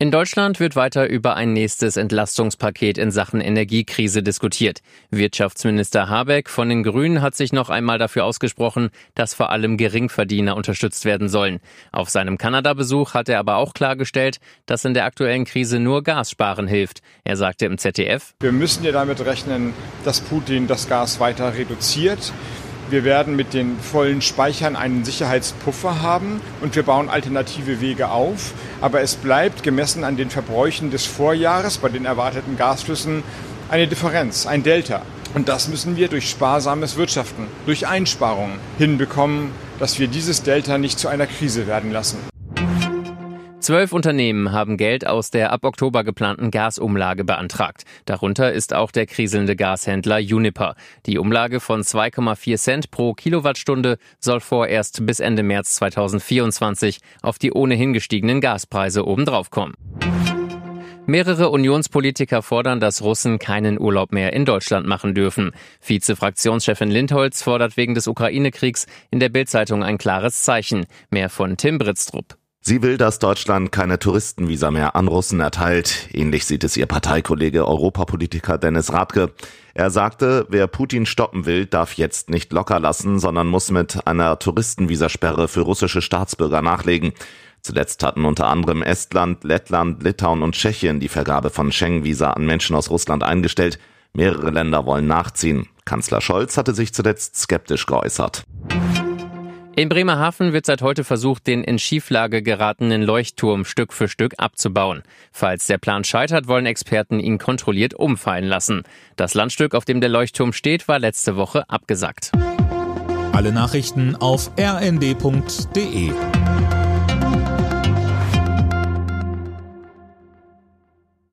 In Deutschland wird weiter über ein nächstes Entlastungspaket in Sachen Energiekrise diskutiert. Wirtschaftsminister Habeck von den Grünen hat sich noch einmal dafür ausgesprochen, dass vor allem Geringverdiener unterstützt werden sollen. Auf seinem Kanada-Besuch hat er aber auch klargestellt, dass in der aktuellen Krise nur Gas sparen hilft. Er sagte im ZDF, Wir müssen ja damit rechnen, dass Putin das Gas weiter reduziert. Wir werden mit den vollen Speichern einen Sicherheitspuffer haben und wir bauen alternative Wege auf. Aber es bleibt gemessen an den Verbräuchen des Vorjahres bei den erwarteten Gasflüssen eine Differenz, ein Delta. Und das müssen wir durch sparsames Wirtschaften, durch Einsparungen hinbekommen, dass wir dieses Delta nicht zu einer Krise werden lassen. Zwölf Unternehmen haben Geld aus der ab Oktober geplanten Gasumlage beantragt. Darunter ist auch der kriselnde Gashändler Uniper. Die Umlage von 2,4 Cent pro Kilowattstunde soll vorerst bis Ende März 2024 auf die ohnehin gestiegenen Gaspreise obendrauf kommen. Mehrere Unionspolitiker fordern, dass Russen keinen Urlaub mehr in Deutschland machen dürfen. Vize-Fraktionschefin Lindholz fordert wegen des Ukraine-Kriegs in der Bildzeitung ein klares Zeichen. Mehr von Tim Britztrup. Sie will, dass Deutschland keine Touristenvisa mehr an Russen erteilt. Ähnlich sieht es ihr Parteikollege Europapolitiker Dennis Radke. Er sagte, wer Putin stoppen will, darf jetzt nicht locker lassen, sondern muss mit einer Touristenvisasperre für russische Staatsbürger nachlegen. Zuletzt hatten unter anderem Estland, Lettland, Litauen und Tschechien die Vergabe von Schengen-Visa an Menschen aus Russland eingestellt. Mehrere Länder wollen nachziehen. Kanzler Scholz hatte sich zuletzt skeptisch geäußert. In Bremerhaven wird seit heute versucht, den in Schieflage geratenen Leuchtturm Stück für Stück abzubauen. Falls der Plan scheitert, wollen Experten ihn kontrolliert umfallen lassen. Das Landstück, auf dem der Leuchtturm steht, war letzte Woche abgesagt. Alle Nachrichten auf rnd.de